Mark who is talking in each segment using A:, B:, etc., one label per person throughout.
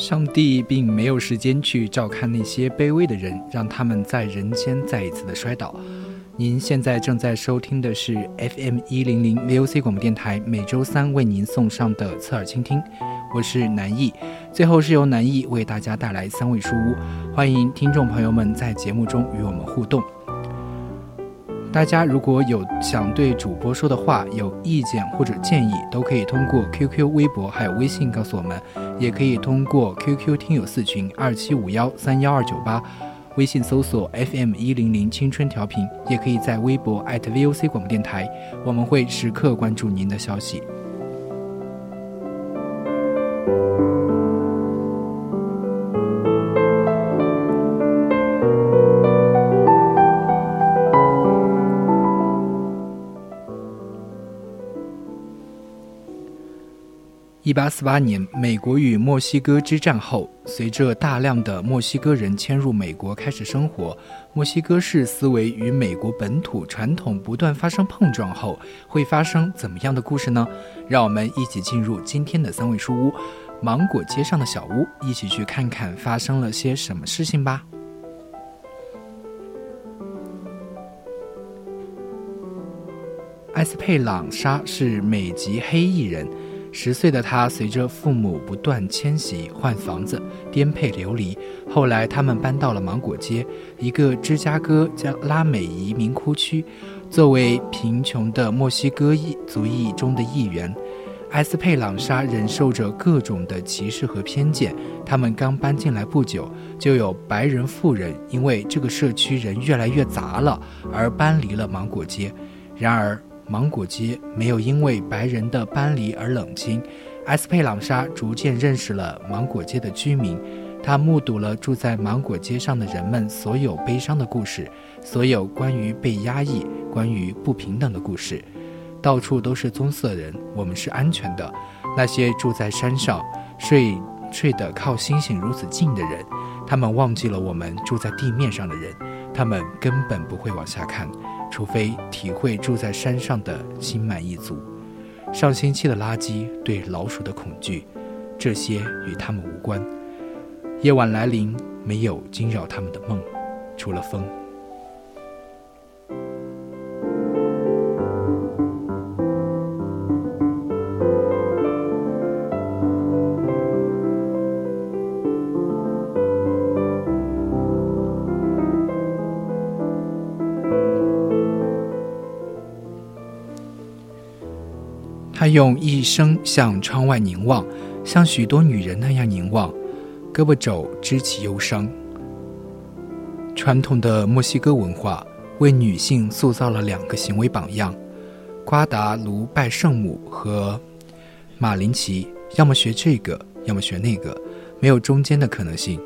A: 上帝并没有时间去照看那些卑微的人，让他们在人间再一次的摔倒。您现在正在收听的是 FM 一零零 VOC 广播电台，每周三为您送上的侧耳倾听，我是南艺。最后是由南艺为大家带来三味书屋，欢迎听众朋友们在节目中与我们互动。大家如果有想对主播说的话、有意见或者建议，都可以通过 QQ、微博还有微信告诉我们，也可以通过 QQ 听友四群二七五幺三幺二九八。微信搜索 FM 一零零青春调频，也可以在微博 @VOC 广播电台，我们会时刻关注您的消息。一八四八年，美国与墨西哥之战后，随着大量的墨西哥人迁入美国开始生活，墨西哥式思维与美国本土传统不断发生碰撞后，会发生怎么样的故事呢？让我们一起进入今天的三味书屋——芒果街上的小屋，一起去看看发生了些什么事情吧。埃斯佩朗莎是美籍黑裔人。十岁的他随着父母不断迁徙、换房子、颠沛流离，后来他们搬到了芒果街，一个芝加哥加拉美移民窟区。作为贫穷的墨西哥裔族裔中的一员，埃斯佩朗莎忍受着各种的歧视和偏见。他们刚搬进来不久，就有白人富人因为这个社区人越来越杂了而搬离了芒果街。然而，芒果街没有因为白人的搬离而冷清，埃斯佩朗莎逐渐认识了芒果街的居民，他目睹了住在芒果街上的人们所有悲伤的故事，所有关于被压抑、关于不平等的故事。到处都是棕色人，我们是安全的。那些住在山上、睡睡得靠星星如此近的人，他们忘记了我们住在地面上的人，他们根本不会往下看。除非体会住在山上的心满意足，上星期的垃圾对老鼠的恐惧，这些与他们无关。夜晚来临，没有惊扰他们的梦，除了风。他用一生向窗外凝望，像许多女人那样凝望，胳膊肘支起忧伤。传统的墨西哥文化为女性塑造了两个行为榜样：瓜达卢拜圣母和马林奇，要么学这个，要么学那个，没有中间的可能性。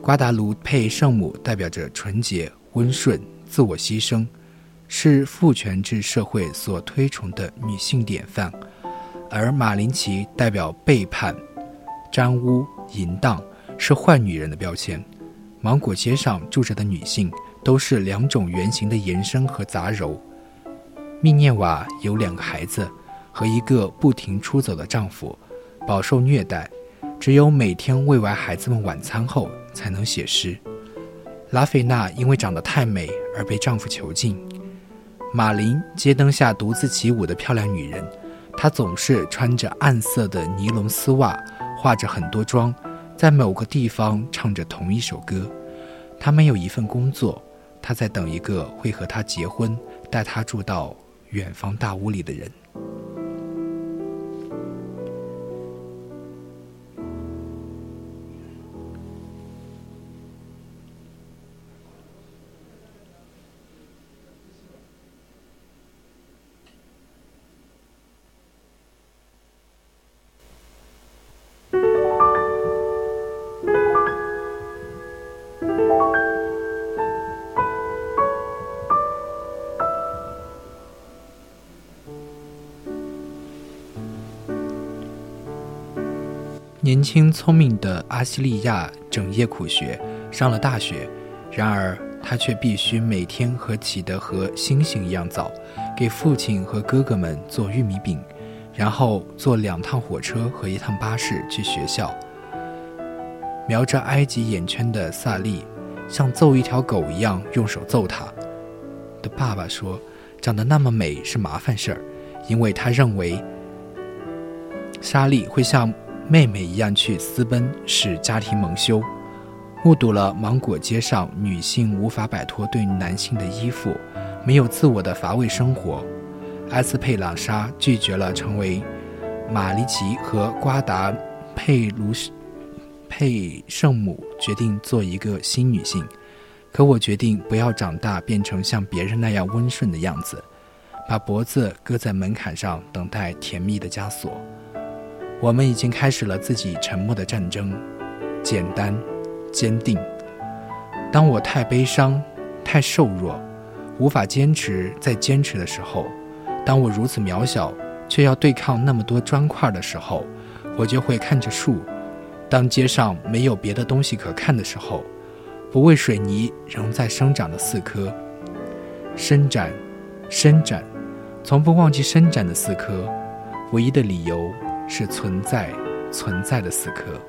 A: 瓜达卢佩圣母代表着纯洁、温顺、自我牺牲，是父权制社会所推崇的女性典范。而马林奇代表背叛、沾污、淫荡，是坏女人的标签。芒果街上住着的女性都是两种原型的延伸和杂糅。密涅瓦有两个孩子和一个不停出走的丈夫，饱受虐待，只有每天喂完孩子们晚餐后才能写诗。拉菲娜因为长得太美而被丈夫囚禁。马林街灯下独自起舞的漂亮女人。她总是穿着暗色的尼龙丝袜，化着很多妆，在某个地方唱着同一首歌。她没有一份工作，她在等一个会和她结婚、带她住到远方大屋里的人。年轻聪明的阿西利亚整夜苦学，上了大学。然而，他却必须每天和起得和星星一样早，给父亲和哥哥们做玉米饼，然后坐两趟火车和一趟巴士去学校。描着埃及眼圈的萨利，像揍一条狗一样用手揍他的爸爸说：“长得那么美是麻烦事儿，因为他认为莎莉会像妹妹一样去私奔，使家庭蒙羞。”目睹了芒果街上女性无法摆脱对男性的依附，没有自我的乏味生活。埃斯佩朗莎拒绝了成为玛丽奇和瓜达佩卢佩圣母，决定做一个新女性。可我决定不要长大变成像别人那样温顺的样子，把脖子搁在门槛上等待甜蜜的枷锁。我们已经开始了自己沉默的战争，简单。坚定。当我太悲伤、太瘦弱，无法坚持再坚持的时候；当我如此渺小，却要对抗那么多砖块的时候，我就会看着树。当街上没有别的东西可看的时候，不为水泥仍在生长的四棵，伸展，伸展，从不忘记伸展的四棵。唯一的理由是存在，存在的四棵。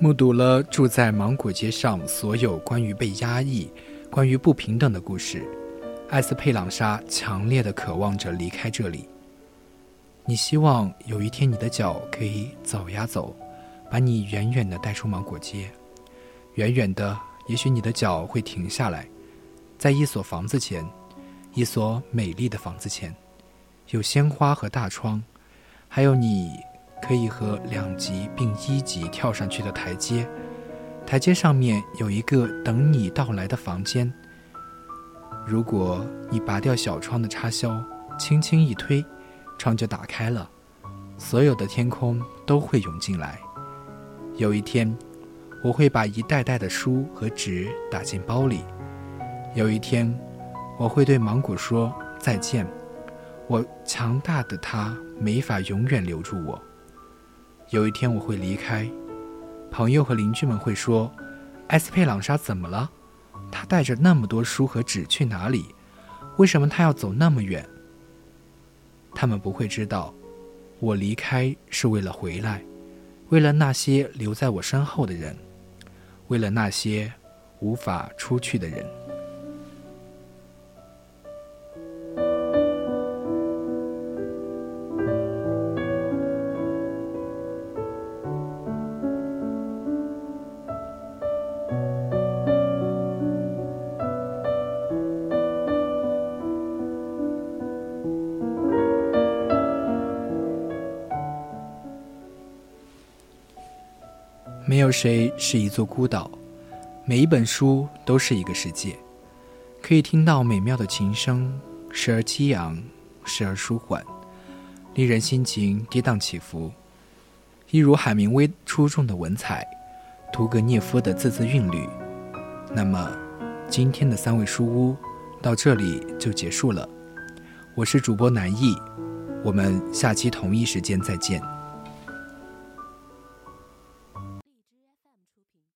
A: 目睹了住在芒果街上所有关于被压抑、关于不平等的故事，艾斯佩朗莎强烈的渴望着离开这里。你希望有一天你的脚可以走呀走，把你远远的带出芒果街。远远的，也许你的脚会停下来，在一所房子前，一所美丽的房子前，有鲜花和大窗，还有你。可以和两级并一级跳上去的台阶，台阶上面有一个等你到来的房间。如果你拔掉小窗的插销，轻轻一推，窗就打开了，所有的天空都会涌进来。有一天，我会把一袋袋的书和纸打进包里。有一天，我会对芒果说再见。我强大的他没法永远留住我。有一天我会离开，朋友和邻居们会说：“埃斯佩朗莎怎么了？他带着那么多书和纸去哪里？为什么他要走那么远？”他们不会知道，我离开是为了回来，为了那些留在我身后的人，为了那些无法出去的人。没有谁是一座孤岛，每一本书都是一个世界，可以听到美妙的琴声，时而激昂，时而舒缓，令人心情跌宕起伏，一如海明威出众的文采，屠格涅夫的字字韵律。那么，今天的三味书屋到这里就结束了。我是主播南艺，我们下期同一时间再见。